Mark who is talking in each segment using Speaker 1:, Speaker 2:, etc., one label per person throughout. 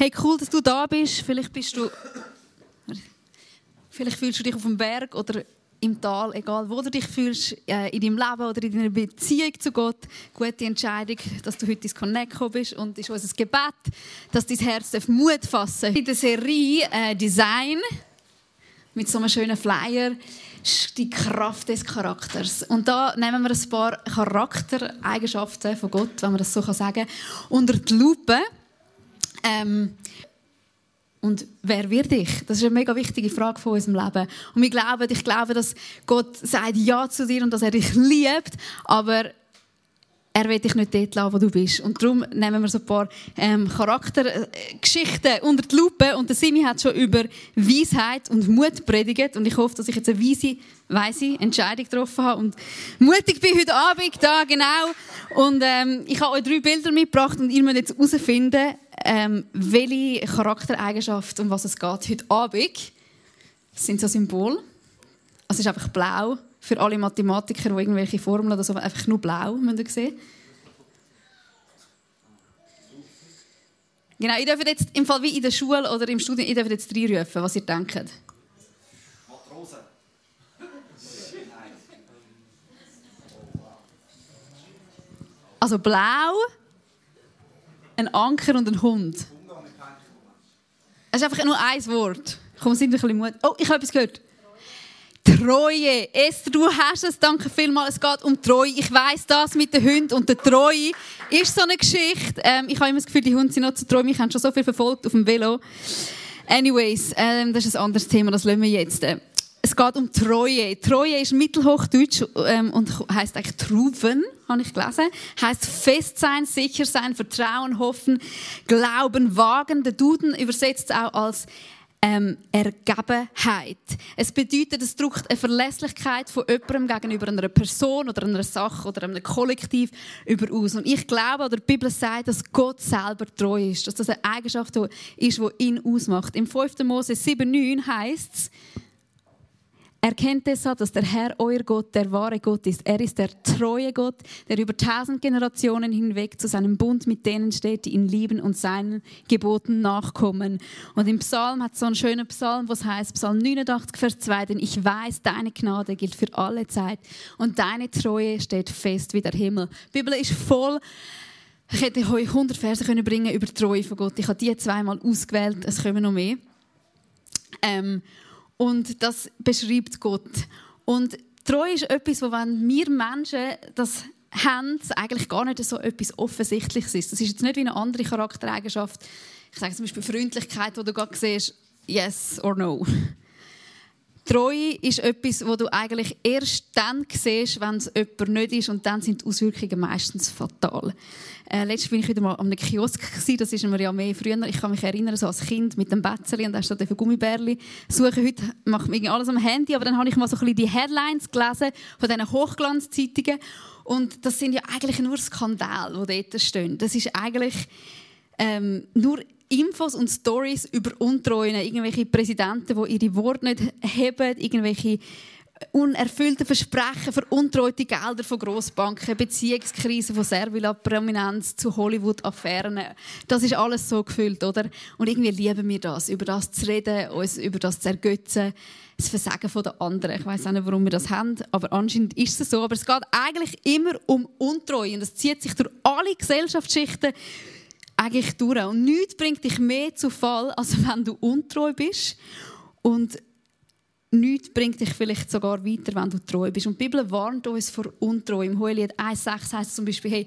Speaker 1: Hey, cool, dass du da bist. Vielleicht bist du. Vielleicht fühlst du dich auf dem Berg oder im Tal, egal wo du dich fühlst, äh, in deinem Leben oder in deiner Beziehung zu Gott. Gute Entscheidung, dass du heute ins Connect gekommen bist. Und ist unser Gebet, dass dein Herz Mut fassen darf. In der Serie äh, Design mit so einem schönen Flyer die Kraft des Charakters. Und da nehmen wir ein paar Charaktereigenschaften von Gott, wenn man das so sagen kann, unter die Lupe. Ähm, und wer wird ich? Das ist eine mega wichtige Frage von unserem Leben. Und wir glauben, ich glaube, dass Gott sagt Ja zu dir und dass er dich liebt, aber er will dich nicht dort lassen, wo du bist. Und darum nehmen wir so ein paar ähm, Charaktergeschichten unter die Lupe. Und der Simi hat schon über Weisheit und Mut predigt. Und ich hoffe, dass ich jetzt eine weise, weise Entscheidung getroffen habe. Und mutig bin heute Abend da, genau. Und ähm, ich habe euch drei Bilder mitgebracht und ihr müsst jetzt herausfinden, ähm, welche Charaktereigenschaft, um was es geht heute Abend. Sind so Symbole. Also es ist einfach blau für alle Mathematiker, die irgendwelche Formeln oder so, einfach nur blau, müsst ihr sehen. Genau, ihr dürft jetzt im Fall wie in der Schule oder im Studium, ihr dürft jetzt reinrufen, was ihr denkt. Matrose. Also blau, ein Anker und ein Hund. Es ist einfach nur ein Wort. Komm, sind ein bisschen Mut. Oh, ich habe etwas gehört. Treue. Esther, du hast es. Danke vielmals. Es geht um Treue. Ich weiß das mit den Hunden und der Treue ist so eine Geschichte. Ähm, ich habe immer das Gefühl, die Hunde sind noch zu treu. Ich habe schon so viel verfolgt auf dem Velo. Anyways, ähm, das ist ein anderes Thema. Das lassen wir jetzt. Es geht um Treue. Treue ist Mittelhochdeutsch ähm, und heißt eigentlich Truven, habe ich gelesen. Heißt fest sein, sicher sein, Vertrauen, hoffen, Glauben, wagen. Der Duden übersetzt auch als ähm, Ergebenheit. Es bedeutet, es drückt eine Verlässlichkeit von jemandem gegenüber einer Person oder einer Sache oder einem Kollektiv über aus. Und ich glaube, oder die Bibel sagt, dass Gott selber treu ist, dass das eine Eigenschaft ist, die ihn ausmacht. Im 5. Mose 7,9 heißt es, Erkennt deshalb, dass der Herr, euer Gott, der wahre Gott ist. Er ist der treue Gott, der über tausend Generationen hinweg zu seinem Bund mit denen steht, die ihn lieben und seinen Geboten nachkommen. Und im Psalm hat es so einen schönen Psalm, was heißt Psalm 89, Vers 2, denn ich weiß, deine Gnade gilt für alle Zeit und deine Treue steht fest wie der Himmel. Die Bibel ist voll ich hätte euch 100 Verse können bringen über die Treue von Gott. Ich habe die zweimal ausgewählt, es kommen noch mehr. Ähm, und das beschreibt Gott. Und Treue ist etwas, wo wenn wir Menschen das haben, eigentlich gar nicht so etwas Offensichtliches ist. Das ist jetzt nicht wie eine andere Charaktereigenschaft. Ich sage zum Beispiel Freundlichkeit, wo du gerade siehst, yes or no. Treue ist etwas, wo du eigentlich erst dann siehst, wenn es jemand nicht ist und dann sind die Auswirkungen meistens fatal. Äh, letztes bin ich wieder mal an einem Kiosk gewesen, das ist mir ja mehr früher. Ich kann mich erinnern, so als Kind mit dem Betzeli und da hast du Gummibärli suchen. Heute mache ich alles am Handy, aber dann habe ich mal so ein bisschen die Headlines gelesen von diesen Hochglanzzeitungen und das sind ja eigentlich nur Skandale, die dort stehen. Das ist eigentlich ähm, nur Infos und Stories über Untreuen, irgendwelche Präsidenten, die ihre Worte nicht heben, irgendwelche unerfüllte Versprechen, veruntreute Gelder von Grossbanken, Beziehungskrisen von Servila-Prominenz zu Hollywood-Affären. Das ist alles so gefüllt, oder? Und irgendwie lieben wir das, über das zu reden, uns über das zu ergötzen, das Versagen der anderen. Ich weiß auch nicht, warum wir das haben, aber anscheinend ist es so. Aber es geht eigentlich immer um Untreue und es zieht sich durch alle Gesellschaftsschichten eigentlich durch. Und nichts bringt dich mehr zu Fall, als wenn du untreu bist. Und nichts bringt dich vielleicht sogar weiter, wenn du treu bist. Und die Bibel warnt uns vor Untreue. Im Hohelied 1,6 heißt es zum Beispiel, hey,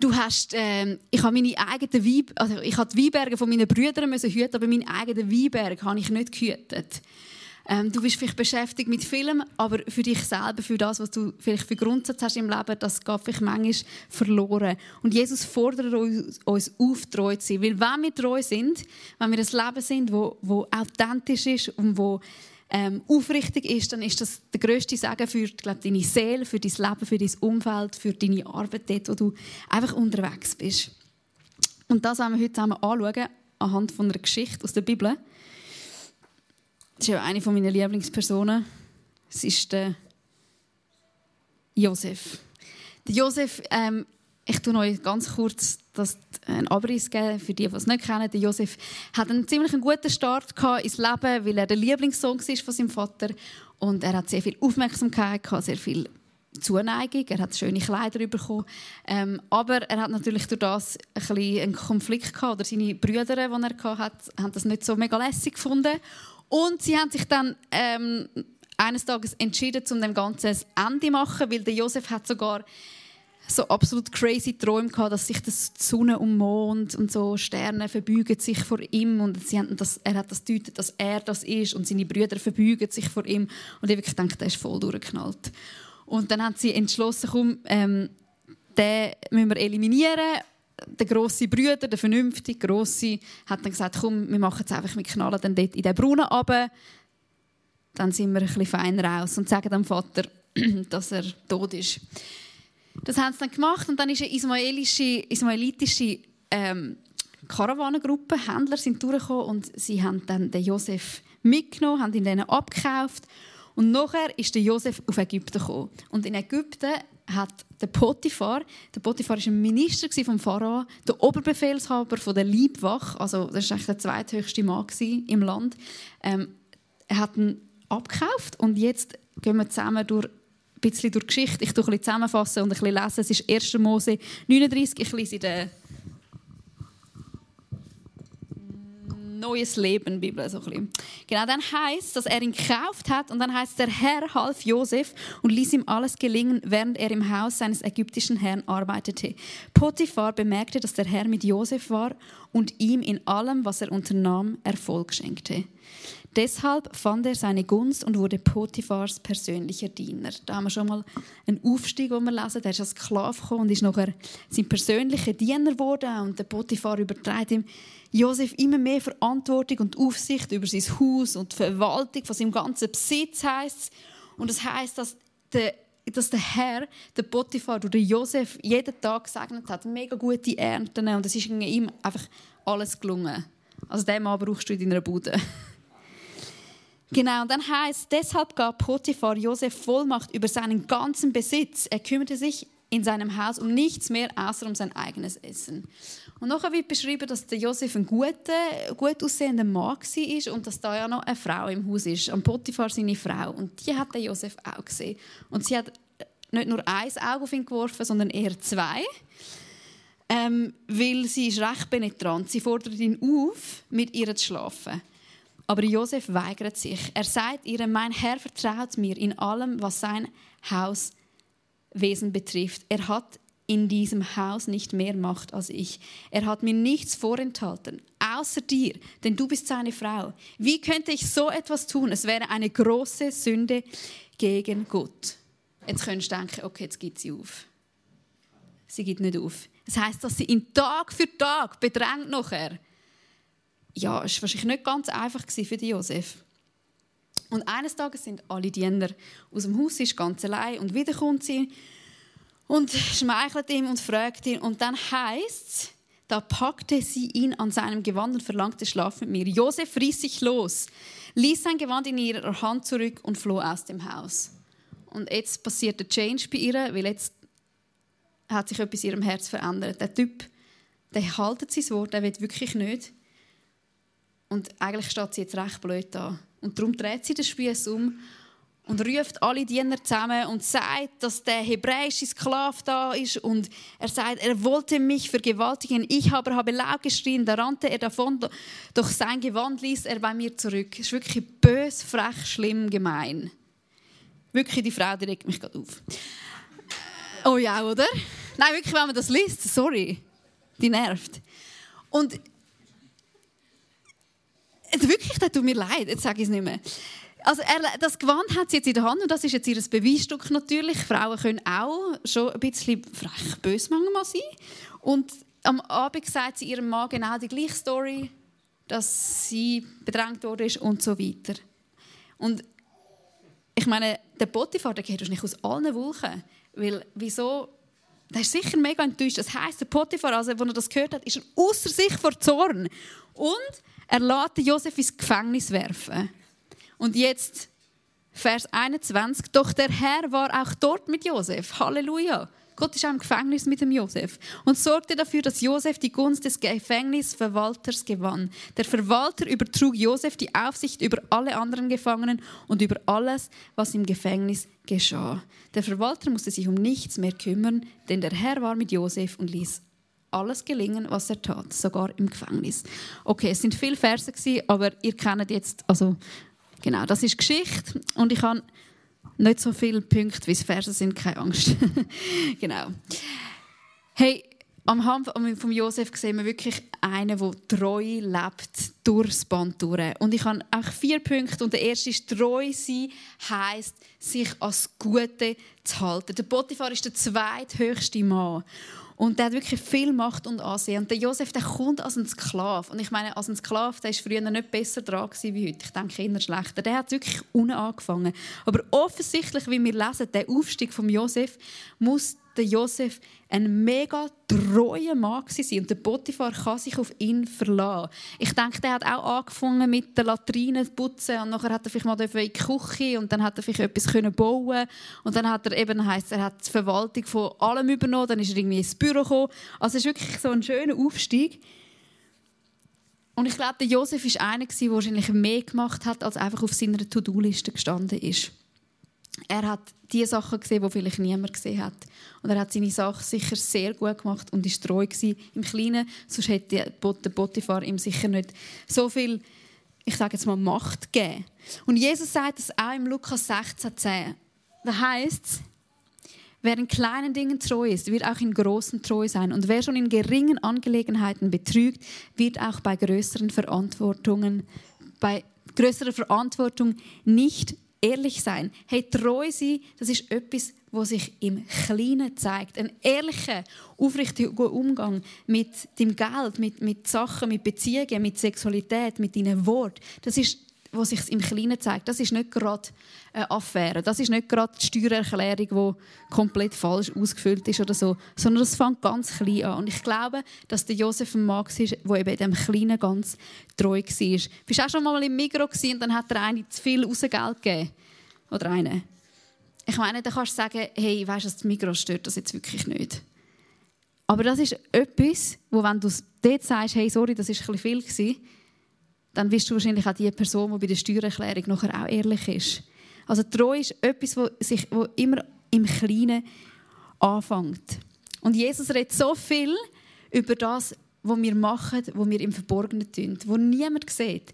Speaker 1: du hast, äh, ich habe meine eigenen Weib, also ich habe die Weinberge von meinen Brüdern hüten, aber meinen eigenen Weinberg habe ich nicht gehütet. Ähm, du bist vielleicht beschäftigt mit Filmen, aber für dich selber, für das, was du vielleicht für Grundsatz hast im Leben, das geht vielleicht manchmal verloren. Und Jesus fordert uns, uns auf, treu zu sein. Weil wenn wir treu sind, wenn wir ein Leben sind, wo, wo authentisch ist und wo ähm, aufrichtig ist, dann ist das der grösste Segen für glaub, deine Seele, für dein Leben, für dein Umfeld, für deine Arbeit dort, wo du einfach unterwegs bist. Und das wollen wir heute zusammen anschauen, anhand von einer Geschichte aus der Bibel. Das ist ja eine meiner Lieblingspersonen. Es ist der Josef. Der Josef, ähm, ich tue euch ganz kurz das, einen Abriss geben, für die, die es nicht kennen. Der Josef hat einen ziemlich guten Start ins Leben, weil er der Lieblingssohn war von seinem Vater. Und er hat sehr viel Aufmerksamkeit, sehr viel Zuneigung. Er hat schöne Kleider bekommen. Ähm, aber er hat natürlich durch das ein einen Konflikt gehabt. Oder seine Brüder, die er hatte, haben das nicht so mega lässig gefunden. Und sie haben sich dann ähm, eines Tages entschieden, um dem Ganzen ein Ende zu machen, weil der Josef hat sogar so absolut crazy Träume gehabt, dass sich das Sonne und Mond und so Sterne verbeugen sich vor ihm und sie haben das, er hat das deutet, dass er das ist und seine Brüder verbeugen sich vor ihm und ich wirklich gedacht, der ist voll durchgeknallt. Und dann haben sie entschlossen, komm, ähm, den müssen wir eliminieren. Der grosse Brüder, der vernünftige grosse, hat dann gesagt, komm, wir machen es einfach, wir knallen dann dort in den Brunnen runter. Dann sind wir ein bisschen feiner raus und sagen dem Vater, dass er tot ist. Das haben sie dann gemacht und dann ist eine ismaelische, ismaelitische ähm, Karawanengruppe, Händler sind durchgekommen und sie haben dann den Josef mitgenommen, haben ihn dann abgekauft und nachher ist der Josef auf Ägypten gekommen. Und in Ägypten hat der Potiphar, der Potiphar war ein Minister vom Pharao, der Oberbefehlshaber von der Liebwache, also das war der zweithöchste Mann im Land. Ähm, er hat ihn abgekauft und jetzt gehen wir zusammen durch ein bisschen durch die Geschichte. Ich tue ein bisschen zusammenfassen und ein bisschen lesen. Es ist 1. Mose 39. Ich lese den neues Leben Bibel so ein Genau, dann heißt, dass er ihn gekauft hat und dann heißt der Herr half Josef und ließ ihm alles gelingen, während er im Haus seines ägyptischen Herrn arbeitete. Potiphar bemerkte, dass der Herr mit Josef war und ihm in allem, was er unternahm, Erfolg schenkte. Deshalb fand er seine Gunst und wurde Potiphars persönlicher Diener. Da haben wir schon mal einen Aufstieg, den wir lesen. Er ist als Sklave gekommen und ist nachher sein persönlicher Diener geworden. Und der Potiphar überträgt ihm Josef immer mehr Verantwortung und Aufsicht über sein Haus und die Verwaltung von seinem ganzen Besitz heißt. Und das heißt, dass der dass der Herr, der Potiphar den Josef jeden Tag gesegnet hat, mega gute Ernten und es ist ihm einfach alles gelungen. Also dem Mann brauchst du in deiner Bude. Genau, und dann heißt, deshalb gab Potiphar Josef Vollmacht über seinen ganzen Besitz. Er kümmerte sich in seinem Haus um nichts mehr, außer um sein eigenes Essen. Und nachher wird beschrieben, dass der Josef ein guter, gut aussehender Mann war und dass da ja noch eine Frau im Haus ist, am Potiphar seine Frau. Und die hat der Josef auch gesehen. Und sie hat nicht nur ein Auge auf ihn geworfen, sondern eher zwei. Ähm, weil sie ist recht penetrant. Sie fordert ihn auf, mit ihr zu schlafen. Aber Josef weigert sich. Er sagt ihr, mein Herr vertraut mir in allem, was sein Hauswesen betrifft. Er hat in diesem Haus nicht mehr Macht als ich. Er hat mir nichts vorenthalten, außer dir, denn du bist seine Frau. Wie könnte ich so etwas tun? Es wäre eine große Sünde gegen Gott. Jetzt könntest du denken, okay, jetzt gibt sie auf. Sie gibt nicht auf. Das heißt, dass sie ihn Tag für Tag bedrängt nachher ja, es war wahrscheinlich nicht ganz einfach für Josef. Und eines Tages sind alle Diener aus dem Haus, ist ganz allein und wieder kommt sie und schmeichelt ihm und fragt ihn und dann heißt es, da packte sie ihn an seinem Gewand und verlangte Schlaf mit mir. Josef riss sich los, ließ sein Gewand in ihrer Hand zurück und floh aus dem Haus. Und jetzt passiert der Change bei ihr, weil jetzt hat sich etwas in ihrem Herz verändert. Der Typ, der haltet sein Wort, der will wirklich nicht. Und eigentlich steht sie jetzt recht blöd da. Und darum dreht sie den Spieß um und ruft alle Diener zusammen und sagt, dass der hebräische Sklave da ist und er sagt, er wollte mich vergewaltigen. Ich aber habe laut geschrien, da rannte er davon, doch sein Gewand ließ er bei mir zurück. Es ist wirklich bös, frech, schlimm, gemein. Wirklich, die Frau, die regt mich gerade auf. Oh ja, oder? Nein, wirklich, wenn man das liest, sorry, die nervt. Und Wirklich, das tut mir leid, jetzt sage ich es nicht mehr. Also er, das Gewand hat sie jetzt in der Hand und das ist jetzt ihr Beweisstück natürlich. Frauen können auch schon ein bisschen frech bös manchmal sein. Und am Abend sagt sie ihrem Mann genau die gleiche Story, dass sie bedrängt wurde und so weiter. Und ich meine, der Potiphar, der geht nicht aus allen Wolken. Weil, wieso? Der ist sicher mega enttäuscht. Das heisst, der Potiphar, als er das gehört hat, ist er außer sich vor Zorn. Und er lässt Josef ins Gefängnis werfen. Und jetzt Vers 21. Doch der Herr war auch dort mit Josef. Halleluja. Gott ist auch im Gefängnis mit dem Josef und sorgte dafür, dass Josef die Gunst des Gefängnisverwalters gewann. Der Verwalter übertrug Josef die Aufsicht über alle anderen Gefangenen und über alles, was im Gefängnis geschah. Der Verwalter musste sich um nichts mehr kümmern, denn der Herr war mit Josef und ließ alles gelingen, was er tat, sogar im Gefängnis. Okay, es sind viele Verse aber ihr kennt jetzt, also genau, das ist Geschichte und ich habe nicht so viele Punkte, wie es Verse sind, keine Angst. genau. Hey, am Hand von Josef sehen wir wirklich einen, der treu lebt durchs Band durch. Und ich habe auch vier Punkte. Und der erste ist, treu sein heisst, sich als Gute zu halten. Der Potiphar ist der zweithöchste Mann. Und der hat wirklich viel Macht und Ansehen. Und der Josef, der kommt als ein Sklave. Und ich meine, als ein Sklave, der war früher nicht besser dran wie heute. Ich denke, eher schlechter. Der hat wirklich unten angefangen. Aber offensichtlich, wie wir lesen, der Aufstieg von Josef muss der Josef ein mega treuer Mann sein und der Potiphar kann sich auf ihn verlassen. Ich denke, der hat auch angefangen mit der Latrine zu putzen und nachher hat er vielleicht mal in die Küche und dann hat er vielleicht etwas bauen und dann hat er eben heisst, er hat die Verwaltung von allem übernommen, dann ist er irgendwie ins Büro gekommen. Also es ist wirklich so ein schöner Aufstieg. Und ich glaube, der Josef ist einer, der wahrscheinlich mehr gemacht hat, als einfach auf seiner To-Do-Liste gestanden ist. Er hat die Sachen gesehen, die vielleicht niemand gesehen hat. Und er hat seine Sachen sicher sehr gut gemacht und ist treu gewesen im Kleinen. Sonst hätte der Potiphar ihm sicher nicht so viel, ich sage jetzt mal, Macht gegeben. Und Jesus sagt es auch im Lukas 16,10. Da heißt es, Wer in kleinen Dingen treu ist, wird auch in großen treu sein. Und wer schon in geringen Angelegenheiten betrügt, wird auch bei größeren Verantwortungen, bei größerer Verantwortung nicht ehrlich sein. Hey, treu sein, das ist etwas, was sich im Kleinen zeigt. Ein ehrlicher, aufrichtiger Umgang mit dem Geld, mit, mit Sachen, mit Beziehungen, mit Sexualität, mit deinen Worten. Das ist wo sich im Kleinen zeigt, das ist nicht gerade eine Affäre, das ist nicht gerade die Steuererklärung, die komplett falsch ausgefüllt ist oder so, sondern das fängt ganz klein an. Und ich glaube, dass der Josef ein Mann war, der eben in dem Kleinen ganz treu war. Du auch schon mal im Migro und dann hat er eine zu viel Rausgeld gegeben? Oder eine? Ich meine, dann kannst du sagen, hey, weißt du, das Migro stört das jetzt wirklich nicht. Aber das ist etwas, wo wenn du dort sagst, hey, sorry, das war ein bisschen viel dann wirst du wahrscheinlich auch die Person, die bei der Steuererklärung nachher auch ehrlich ist. Also Treu ist etwas, wo sich wo immer im Kleinen anfängt. Und Jesus redet so viel über das, was wir machen, was wir im Verborgenen tun, wo niemand sieht.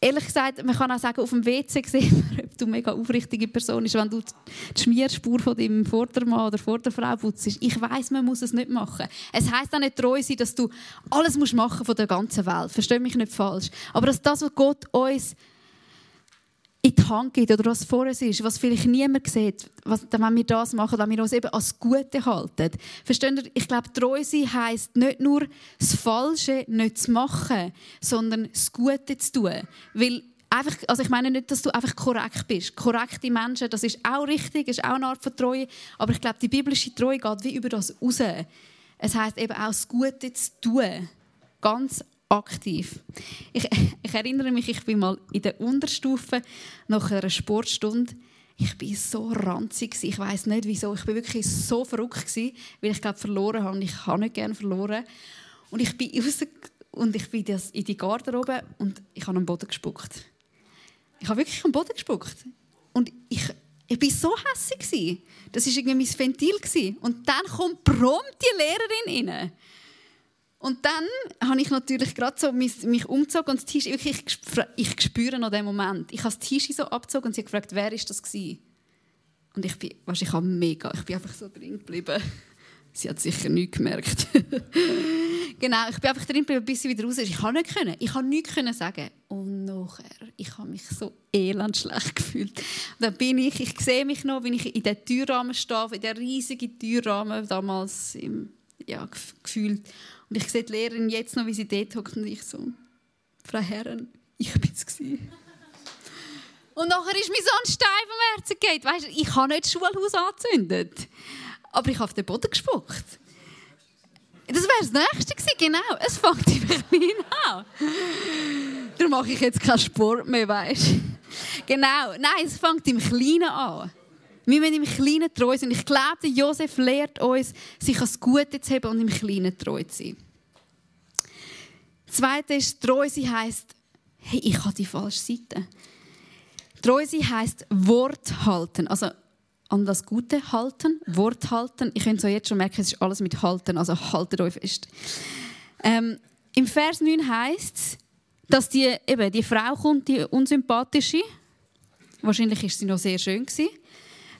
Speaker 1: Ehrlich gesagt, man kann auch sagen, auf dem WC sehen wir, ob du eine mega aufrichtige Person bist, wenn du die Schmierspur von deinem Vordermann oder Vorderfrau putzt. Ich weiß, man muss es nicht machen. Es heißt auch nicht treu sein, dass du alles machen musst von der ganzen Welt. Versteh mich nicht falsch. Aber dass das, was Gott uns Hand gibt oder was vor uns ist, was vielleicht niemand sieht, was, wenn wir das machen, wenn wir uns eben als Gute halten. Versteht ihr? Ich glaube, treu sein heisst nicht nur das Falsche nicht zu machen, sondern das Gute zu tun. Weil einfach, also ich meine nicht, dass du einfach korrekt bist. Korrekte Menschen, das ist auch richtig, ist auch eine Art von Treue. Aber ich glaube, die biblische Treue geht wie über das raus. Es heisst eben auch das Gute zu tun. Ganz aktiv. Ich, ich, erinnere mich, ich bin mal in der Unterstufe nach einer Sportstunde. Ich bin so ranzig Ich weiß nicht wieso. Ich bin wirklich so verrückt gewesen, weil ich glaube verloren habe. Ich habe nicht gerne verloren. Und ich bin raus und ich bin in die Garderobe und ich habe am Boden gespuckt. Ich habe wirklich am Boden gespuckt. Und ich, ich bin so hässlich Das war irgendwie mein Ventil Und dann kommt prompt die Lehrerin rein. Und dann habe ich natürlich gerade so mich, mich umgezogen und das Tisch, wirklich, ich, ich spüre noch den Moment. Ich habe das Tisch so abgezogen und sie hat gefragt, wer ist das gewesen? Und ich bin, weißt, ich habe mega, ich bin einfach so drin geblieben. Sie hat sicher nichts gemerkt. genau, ich bin einfach drin geblieben, bis sie wieder raus ist. Ich kann nicht können. Ich kann nichts können sagen. Und nachher, ich habe mich so elend schlecht gefühlt. Und dann bin ich, ich sehe mich noch, wenn ich in der Türrahmen stehe, in der riesigen Türrahmen damals im, ja, gefühlt. Und ich sehe die Lehrerin jetzt noch, wie sie dort hockt und ich so, Frau Herren, ich bin es Und nachher ist mir so ein Stein vom Herzen gegangen. Weißt du, ich habe nicht das Schulhaus angezündet, aber ich habe auf den Boden gespuckt. Das wäre das Nächste gewesen, genau. Es fängt im Kleinen an. Darum mache ich jetzt keinen Sport mehr, weißt du. Genau. Nein, es fängt im Kleinen an. Wir müssen im Kleinen treu sein. Ich glaube, Josef lehrt uns, sich ans Gute zu haben und im Kleinen treu zu sein. Das Zweite ist, treu sein heisst, hey, ich habe die falsche Seite. Treu sein heisst Wort halten. Also an das Gute halten, Wort halten. Ich könnte so jetzt schon merken, es ist alles mit halten, also haltet euch fest. Ähm, Im Vers 9 heißt es, dass die, eben, die Frau kommt, die unsympathische. Wahrscheinlich ist sie noch sehr schön gewesen.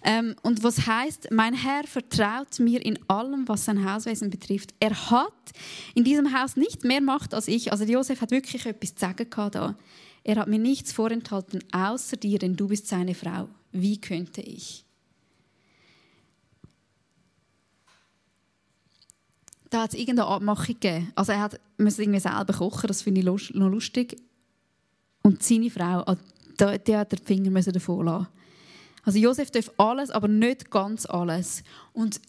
Speaker 1: Ähm, und was heißt, mein Herr vertraut mir in allem, was sein Hauswesen betrifft. Er hat in diesem Haus nicht mehr Macht als ich. Also Josef hat wirklich etwas zu sagen da. Er hat mir nichts vorenthalten, außer dir, denn du bist seine Frau. Wie könnte ich? Da hat es irgendeine Abmachung gegeben. Also er hat, musste irgendwie selber kochen, das finde ich noch lustig. Und seine Frau, ah, die hat den Finger davon lassen. Also Josef darf alles, aber nicht ganz alles. Und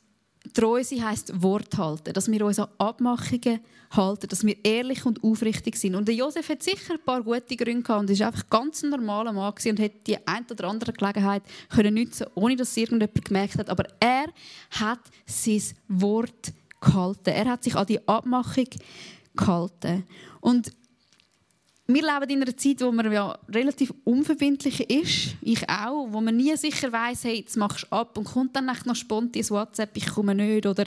Speaker 1: treu sein heisst Wort halten, dass wir uns an Abmachungen halten, dass wir ehrlich und aufrichtig sind. Und der Josef hat sicher ein paar gute Gründe gehabt und ist einfach ganz ein normaler Mann und hat die ein oder andere Gelegenheit können nutzen, ohne dass irgendjemand gemerkt hat. Aber er hat sein Wort gehalten. Er hat sich an die Abmachung gehalten. Und wir leben in einer Zeit, wo man ja relativ unverbindlich ist. Ich auch. Wo man nie sicher weiß, hey, jetzt machst du ab und kommt dann noch spontan WhatsApp, ich komme nicht. Oder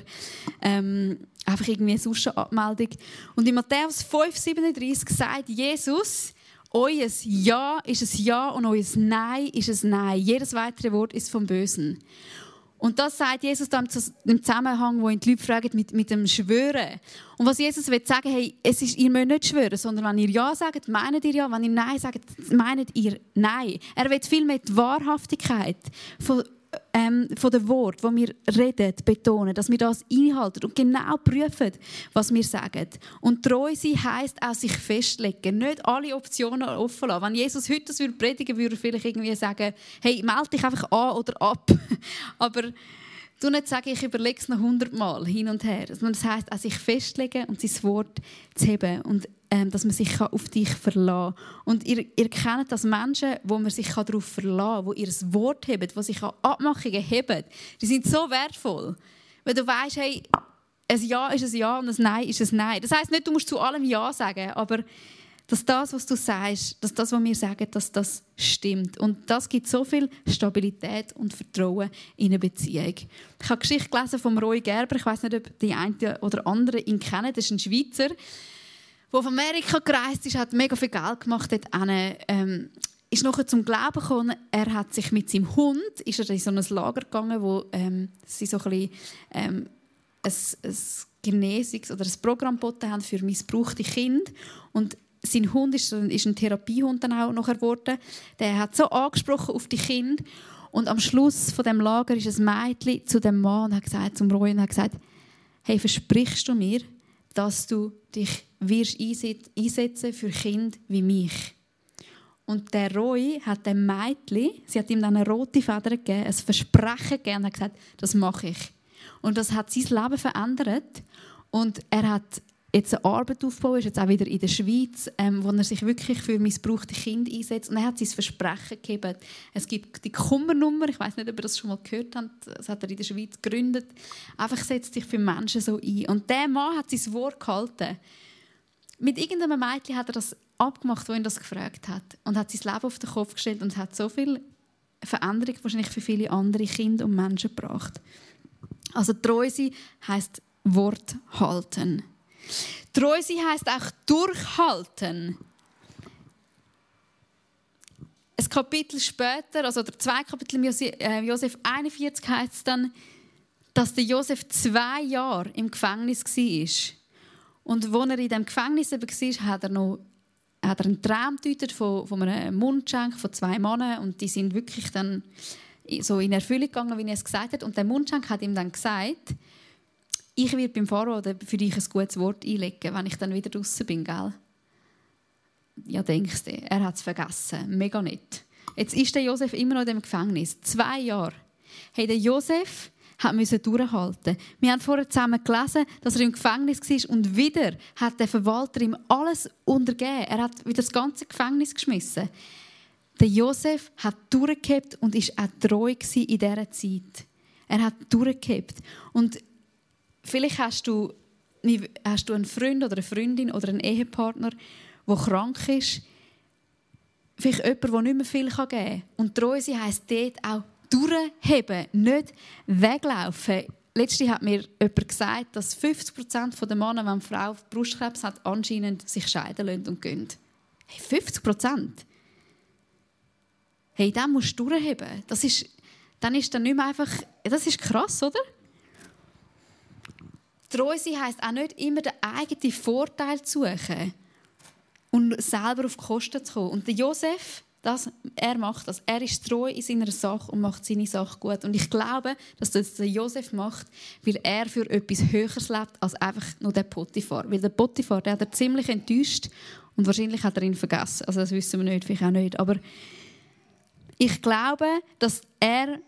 Speaker 1: ähm, einfach irgendwie eine Abmeldung. Und in Matthäus 5,37 sagt Jesus, euer Ja ist ein Ja und euer Nein ist ein Nein. Jedes weitere Wort ist vom Bösen. Und das sagt Jesus dann im Zusammenhang, wo ihn die Leute fragen, mit, mit dem Schwören. Und was Jesus will sagen, hey, es ist, ihr müsst nicht schwören, sondern wenn ihr Ja sagt, meint ihr Ja. Wenn ihr Nein sagt, meint ihr Nein. Er will vielmehr die Wahrhaftigkeit von ähm, von dem Wort, wo wir reden, betonen, dass wir das einhalten und genau prüfen, was wir sagen. Und treu sein heisst auch sich festlegen, nicht alle Optionen offen lassen. Wenn Jesus heute das würde predigen, würde er vielleicht irgendwie sagen, hey, melde dich einfach an oder ab. Aber du nicht sagen, ich überlege es noch hundertmal hin und her. Das heisst, auch sich festlegen und sein Wort zu heben. Und dass man sich auf dich verlassen kann. Und ihr, ihr kennt das Menschen, wo man sich darauf verlassen kann, die ihr Wort haben, die sich an Abmachungen haben. Die sind so wertvoll. Weil du weißt, hey, ein Ja ist ein Ja und ein Nein ist ein Nein. Das heisst nicht, du musst zu allem Ja sagen, aber dass das, was du sagst, dass das, was wir sagen, dass das stimmt. Und das gibt so viel Stabilität und Vertrauen in eine Beziehung. Ich habe Geschichte gelesen von Roy Gerber. Ich weiß nicht, ob die einen oder anderen ihn kennen. Das ist ein Schweizer der auf Amerika gereist ist, hat mega viel Geld gemacht dort ähm, ist nachher zum Glauben gekommen. Er hat sich mit seinem Hund ist er in so ein Lager gegangen, wo ähm, sie so ein ähm, ein, ein Genesungs- oder ein Programm geboten haben für missbrauchte Kinder. Und sein Hund ist, ist ein Therapiehund dann auch nachher geworden. Der hat so angesprochen auf die Kinder. Und am Schluss von dem Lager ist ein Mädchen zu dem Mann und hat gesagt, zum Roy und hat gesagt, hey, versprichst du mir, dass du dich wirst einsetzen für Kinder wie mich. Und der Roy hat dem Mädchen, sie hat ihm dann eine rote Feder gegeben, ein Versprechen gegeben und hat gesagt, das mache ich. Und das hat sein Leben verändert. Und er hat jetzt eine Arbeit aufgebaut, ist jetzt auch wieder in der Schweiz, ähm, wo er sich wirklich für missbrauchte Kinder einsetzt. Und er hat sein Versprechen gegeben. Es gibt die Kummernummer, ich weiß nicht, ob ihr das schon mal gehört habt, das hat er in der Schweiz gegründet. Einfach setzt sich für Menschen so ein. Und der Mann hat sein Wort gehalten. Mit irgendeinem Mädchen hat er das abgemacht, wo ihn das gefragt hat. Und hat sein Leben auf den Kopf gestellt und hat so viel Veränderung wahrscheinlich für viele andere Kinder und Menschen gebracht. Also treu sein heisst Wort halten. Treu sein heisst auch durchhalten. Ein Kapitel später, also der zwei Kapitel äh, Josef 41 heißt es dann, dass der Josef zwei Jahre im Gefängnis war. Und als er in dem Gefängnis war, hat er noch hat er einen Traum von, von einem Mundschenk von zwei Männern und die sind wirklich dann so in Erfüllung gegangen, wie er es gesagt hat. Und der Mundschenk hat ihm dann gesagt, ich werde beim Pharao für dich ein gutes Wort einlegen, wenn ich dann wieder draußen bin, gell? Ja, denkst du, er hat es vergessen. Mega nicht. Jetzt ist der Josef immer noch in dem Gefängnis. Zwei Jahre. Hey, der Josef müssen durchhalten. Wir haben vorher zusammen gelesen, dass er im Gefängnis war und wieder hat der Verwalter ihm alles untergeben. Er hat wieder das ganze Gefängnis geschmissen. Der Josef hat durchgehabt und ist auch treu in dieser Zeit. Er hat durchgehabt. Und vielleicht hast du, hast du einen Freund oder eine Freundin oder einen Ehepartner, der krank ist. Vielleicht jemand, der nicht mehr viel geben kann. Und treu sein heisst dort auch durchheben, nicht weglaufen. Letztens hat mir jemand gesagt, dass 50% der Männer, wenn eine Frau Brustkrebs hat, anscheinend sich scheiden lassen und gehen. Hey, 50 Hey, dann musst du durchheben. Das ist, dann ist dann nicht mehr einfach... Das ist krass, oder? Treu sein heisst auch nicht immer den eigenen Vorteil zu suchen und selber auf die Kosten zu kommen. Und der Josef, das, er macht das. Er ist treu in seiner Sache und macht seine Sache gut. Und ich glaube, dass das der Josef macht, weil er für etwas Höheres lebt als einfach nur der Potiphar. Weil der Potiphar, der hat er ziemlich enttäuscht und wahrscheinlich hat er ihn vergessen. Also das wissen wir nicht, vielleicht auch nicht. Aber ich glaube, dass er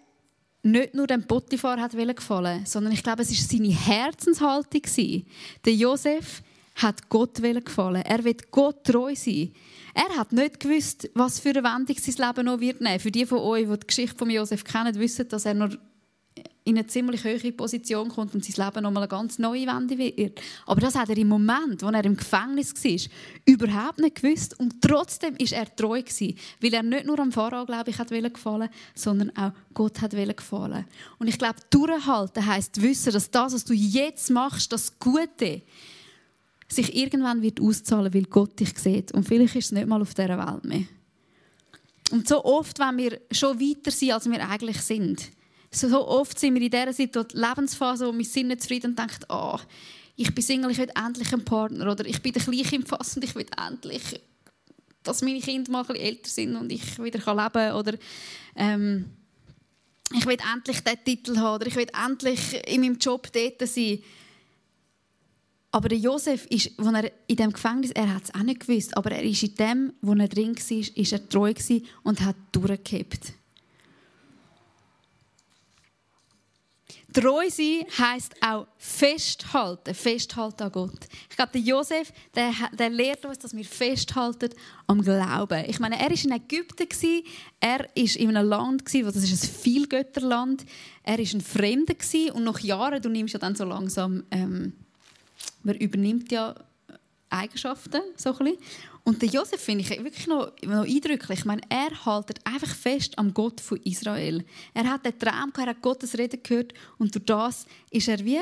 Speaker 1: nicht nur dem Potiphar hat gefallen, sondern ich glaube, es ist seine Herzenshaltung Der Josef hat Gott gefallen. Er wird Gott treu sein. Er hat nicht gewusst, was für eine Wendung sein Leben noch wird nehmen. Für die von euch, die die Geschichte von Josef kennen, wissen, dass er noch in eine ziemlich hohe Position kommt und sein Leben noch mal eine ganz neue Wende wird. Aber das hat er im Moment, wo er im Gefängnis war, überhaupt nicht gewusst. Und trotzdem ist er treu gewesen, weil er nicht nur am Pharao, glaube ich, hat gefallen, sondern auch Gott hat gefallen. Und ich glaube, durchhalten heisst wissen, dass das, was du jetzt machst, das Gute, sich irgendwann wird auszahlen, weil Gott dich sieht. Und vielleicht ist es nicht mal auf dieser Welt mehr. Und so oft, wenn wir schon weiter sind, als wir eigentlich sind, so oft sind wir in dieser Situation, Lebensphase, wo wir sind nicht zufrieden und denken, oh, ich bin Single, ich will endlich einen Partner. Oder ich bin der Kleinkind fast und ich will endlich, dass meine Kinder mal ein bisschen älter sind und ich wieder leben kann. Oder ähm, ich will endlich diesen Titel haben. Oder ich will endlich in meinem Job dort sein. Aber Josef, ist, wo er in dem Gefängnis, er hat es auch nicht gewusst, aber er ist in dem, wo er drin war, ist er treu und hat durchgehabt. Treu sein heisst auch festhalten, festhalten an Gott. Ich glaube, der Josef, der, der lehrt uns, dass wir festhalten am Glauben. Ich meine, er war in Ägypten, er war in einem Land, das ist ein Vielgötterland, er war ein Fremder und nach Jahren, du nimmst ja dann so langsam... Ähm, man übernimmt ja Eigenschaften, so ein. Und der Josef finde ich wirklich noch, noch eindrücklich. Ich meine, er hält einfach fest am Gott von Israel. Er hat den Traum gehört, er hat Gottes Reden gehört und durch das ist er wie,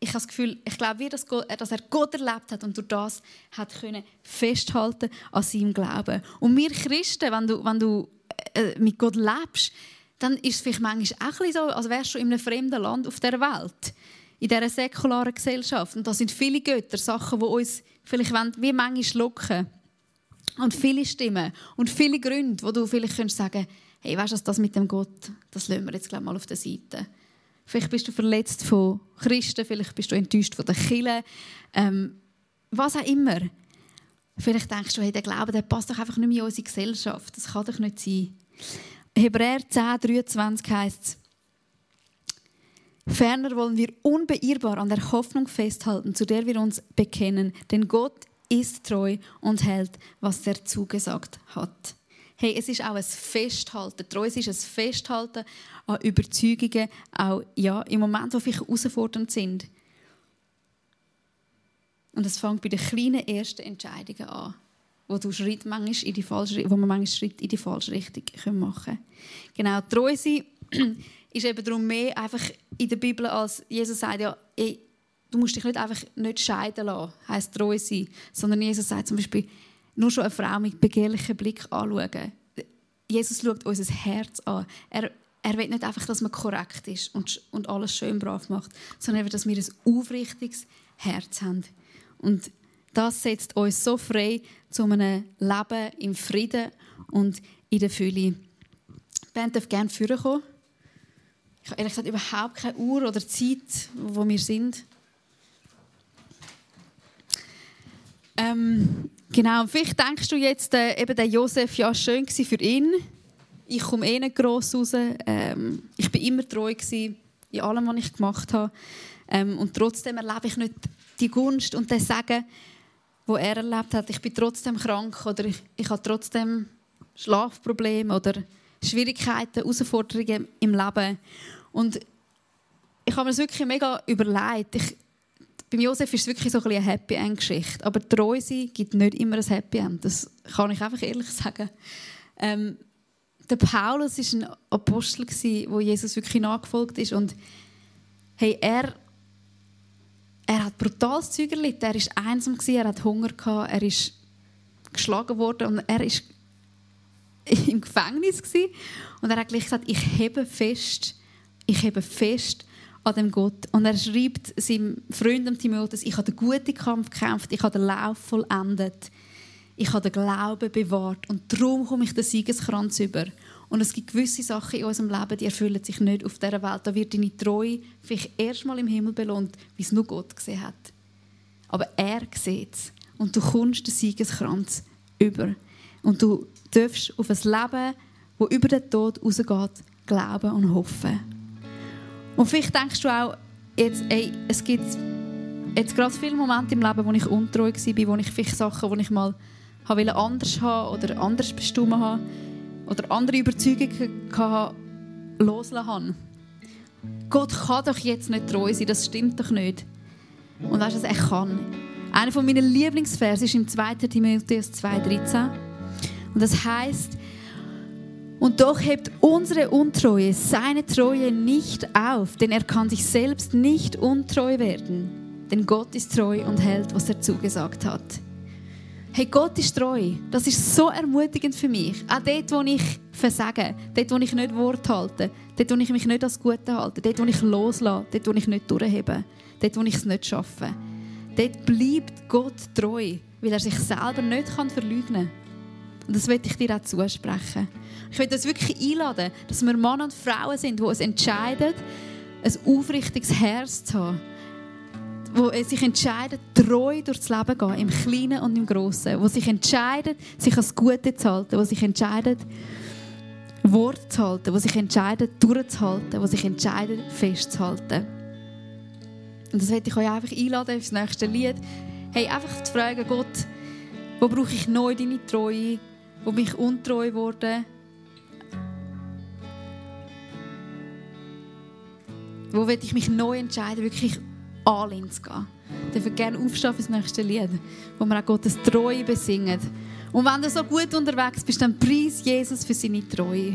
Speaker 1: ich habe das Gefühl, ich glaube wie, dass, Gott, dass er Gott erlebt hat und durch das hat können festhalten an seinem Glauben. Und wir Christen, wenn du, wenn du äh, mit Gott lebst, dann ist es vielleicht manchmal auch so, als wärst du in einem fremden Land auf der Welt in dieser säkularen Gesellschaft. Und da sind viele Götter, Sachen, die uns vielleicht wollen, wie manchmal locken. Und viele Stimmen und viele Gründe, wo du vielleicht könntest sagen hey, weißt du, das mit dem Gott, das lassen wir jetzt gleich mal auf der Seite. Vielleicht bist du verletzt von Christen, vielleicht bist du enttäuscht von den Kirchen, ähm, was auch immer. Vielleicht denkst du, hey, der Glaube der passt doch einfach nicht mehr in unsere Gesellschaft. Das kann doch nicht sein. Hebräer 10, 23 heißt es, Ferner wollen wir unbeirrbar an der Hoffnung festhalten, zu der wir uns bekennen, denn Gott ist treu und hält, was er zugesagt hat. Hey, es ist auch ein Festhalten. Treu ist ein Festhalten an Überzeugungen, auch ja, im Moment, wo vielleicht herausfordernd sind. Und es fängt bei den kleinen ersten Entscheidungen an, wo, du Schritt manchmal in die falsche, wo man manchmal Schritt in die falsche Richtung machen können. Genau, treu sein ist eben darum mehr einfach in der Bibel, als Jesus sagt, ja, ey, du musst dich nicht einfach nicht scheiden lassen, heisst treu sein, sondern Jesus sagt zum Beispiel, nur schon eine Frau mit begehrlichem Blick anschauen. Jesus schaut unser Herz an. Er, er will nicht einfach, dass man korrekt ist und, und alles schön brav macht, sondern dass wir ein aufrichtiges Herz haben. Und das setzt uns so frei zu einem Leben im Frieden und in der Fülle. Die Band darf gerne vorkommen. Ich habe ehrlich gesagt überhaupt keine Uhr oder Zeit, wo wir sind. Ähm, genau, vielleicht denkst du jetzt, äh, eben der Josef, ja, schön war für ihn. Ich komme eh nicht gross raus. Ähm, ich war immer treu in allem, was ich gemacht habe. Ähm, und trotzdem erlebe ich nicht die Gunst und das Sagen, wo er erlebt hat. Ich bin trotzdem krank oder ich, ich habe trotzdem Schlafprobleme oder Schwierigkeiten, Herausforderungen im Leben. Und ich habe mir das wirklich mega überlegt. Ich, beim Josef ist es wirklich so ein eine Happy End Geschichte, aber treu sein gibt nicht immer ein Happy End. Das kann ich einfach ehrlich sagen. Ähm, der Paulus ist ein Apostel wo Jesus wirklich nachgefolgt ist und hey, er er hat brutales Zeug erlitten. Er war einsam, er hat Hunger, er ist geschlagen worden und er ist im Gefängnis und er hat gleich gesagt, ich hebe fest, ich hebe fest an dem Gott. Und er schreibt seinem Freund Timotheus, ich habe den guten Kampf gekämpft, ich habe den Lauf vollendet, ich habe den Glauben bewahrt und darum komme ich den Siegeskranz über. Und es gibt gewisse Sachen in unserem Leben, die erfüllen sich nicht auf dieser Welt. Da wird deine Treue vielleicht erst mal im Himmel belohnt, wie es nur Gott gesehen hat. Aber er sieht es. Und du kommst den Siegeskranz über. Und du darfst auf ein Leben, das über den Tod rausgeht, glauben und hoffen. Und vielleicht denkst du auch, jetzt, ey, es gibt jetzt gerade viele Momente im Leben, wo ich untreu war, wo ich vielleicht Sachen, die ich mal anders haben oder anders bestimmt habe oder andere Überzeugungen hatte, loslassen Gott kann doch jetzt nicht treu sein, das stimmt doch nicht. Und weißt du, er kann. Einer meiner Lieblingsverse ist im 2. Timotheus 2,13. Und das heißt, und doch hebt unsere Untreue seine Treue nicht auf, denn er kann sich selbst nicht untreu werden. Denn Gott ist treu und hält, was er zugesagt hat. Hey, Gott ist treu. Das ist so ermutigend für mich. Auch dort, wo ich versage, dort, wo ich nicht Wort halte, dort, wo ich mich nicht als Gute halte, dort, wo ich loslasse, dort, wo ich nicht durchhebe, dort, wo ich es nicht schaffe. Dort bleibt Gott treu, weil er sich selber nicht verleugnen kann. Und das möchte ich dir auch zusprechen. Ich möchte uns wirklich einladen, dass wir Mann und Frauen sind, die uns entscheiden, ein aufrichtiges Herz zu haben die sich entscheiden, treu durchs Leben zu gehen, im Kleinen und im Grossen. Die sich entscheiden, sich als Gute zu halten. Die sich entscheiden, Wort zu halten. Die sich entscheiden, durchzuhalten. Die sich entscheiden, festzuhalten. Und das möchte ich euch einfach einladen auf das nächste Lied. Hey, einfach zu fragen, Gott, wo brauche ich neu deine Treue? Wo bin ich untreu geworden? Wo will ich mich neu entscheiden, wirklich all in zu gehen. Ich würde gerne aufstehen für das nächste Lied, wo wir auch Gottes Treue besingen. Und wenn du so gut unterwegs bist, dann preis Jesus für seine Treue.